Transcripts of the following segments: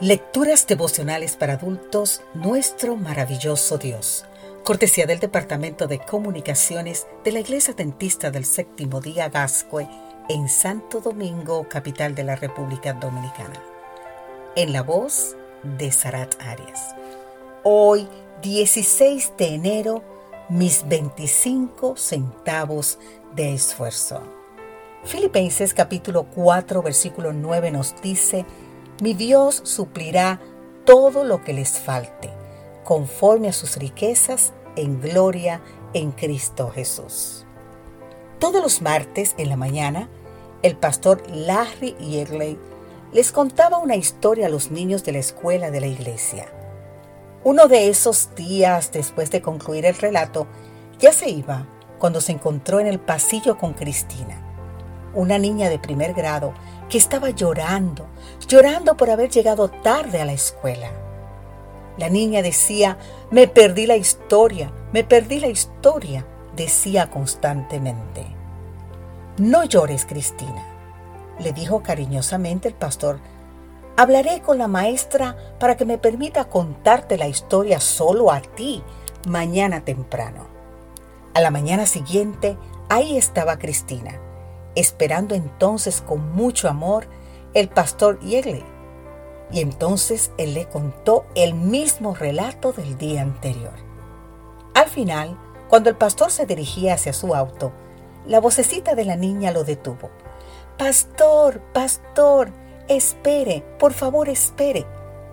Lecturas devocionales para adultos, nuestro maravilloso Dios. Cortesía del Departamento de Comunicaciones de la Iglesia Dentista del Séptimo Día Gascue en Santo Domingo, capital de la República Dominicana. En la voz de Sarat Arias. Hoy, 16 de enero, mis 25 centavos de esfuerzo. Filipenses capítulo 4, versículo 9 nos dice, mi Dios suplirá todo lo que les falte, conforme a sus riquezas en gloria en Cristo Jesús. Todos los martes en la mañana, el pastor Larry Yegley les contaba una historia a los niños de la escuela de la iglesia. Uno de esos días, después de concluir el relato, ya se iba cuando se encontró en el pasillo con Cristina, una niña de primer grado que estaba llorando, llorando por haber llegado tarde a la escuela. La niña decía, me perdí la historia, me perdí la historia, decía constantemente. No llores, Cristina, le dijo cariñosamente el pastor. Hablaré con la maestra para que me permita contarte la historia solo a ti mañana temprano. A la mañana siguiente, ahí estaba Cristina esperando entonces con mucho amor el pastor Yegley. Y entonces él le contó el mismo relato del día anterior. Al final, cuando el pastor se dirigía hacia su auto, la vocecita de la niña lo detuvo. Pastor, pastor, espere, por favor espere,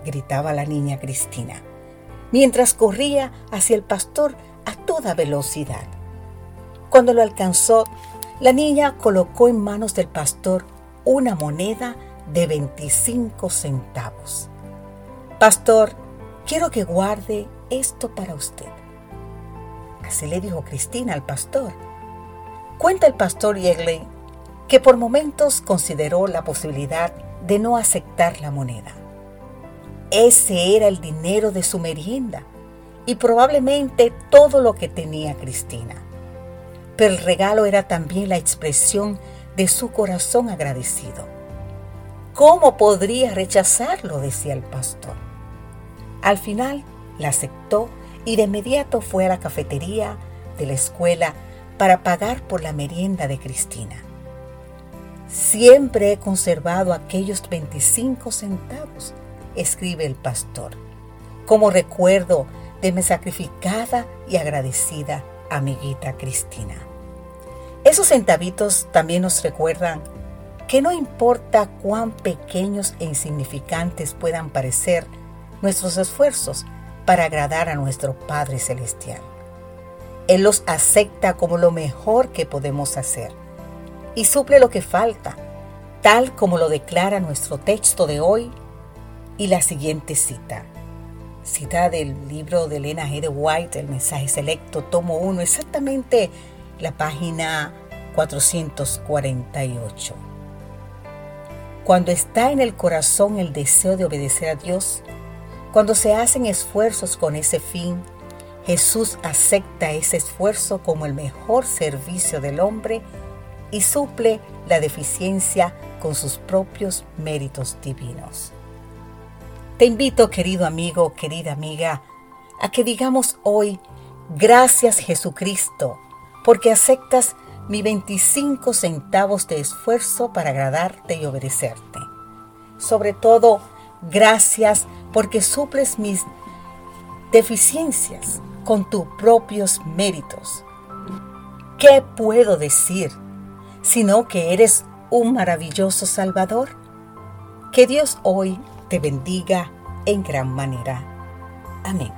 gritaba la niña Cristina, mientras corría hacia el pastor a toda velocidad. Cuando lo alcanzó, la niña colocó en manos del pastor una moneda de 25 centavos. Pastor, quiero que guarde esto para usted. Así le dijo Cristina al pastor. Cuenta el pastor Yegley que por momentos consideró la posibilidad de no aceptar la moneda. Ese era el dinero de su merienda y probablemente todo lo que tenía Cristina pero el regalo era también la expresión de su corazón agradecido. ¿Cómo podría rechazarlo? decía el pastor. Al final la aceptó y de inmediato fue a la cafetería de la escuela para pagar por la merienda de Cristina. Siempre he conservado aquellos 25 centavos, escribe el pastor, como recuerdo de mi sacrificada y agradecida amiguita Cristina. Esos centavitos también nos recuerdan que no importa cuán pequeños e insignificantes puedan parecer nuestros esfuerzos para agradar a nuestro Padre Celestial. Él los acepta como lo mejor que podemos hacer y suple lo que falta, tal como lo declara nuestro texto de hoy y la siguiente cita. Cita del libro de Elena G. White, El mensaje selecto, tomo 1, exactamente la página 448. Cuando está en el corazón el deseo de obedecer a Dios, cuando se hacen esfuerzos con ese fin, Jesús acepta ese esfuerzo como el mejor servicio del hombre y suple la deficiencia con sus propios méritos divinos. Te invito, querido amigo, querida amiga, a que digamos hoy, gracias Jesucristo, porque aceptas mi 25 centavos de esfuerzo para agradarte y obedecerte. Sobre todo, gracias porque suples mis deficiencias con tus propios méritos. ¿Qué puedo decir sino que eres un maravilloso Salvador? Que Dios hoy te bendiga en gran manera. Amén.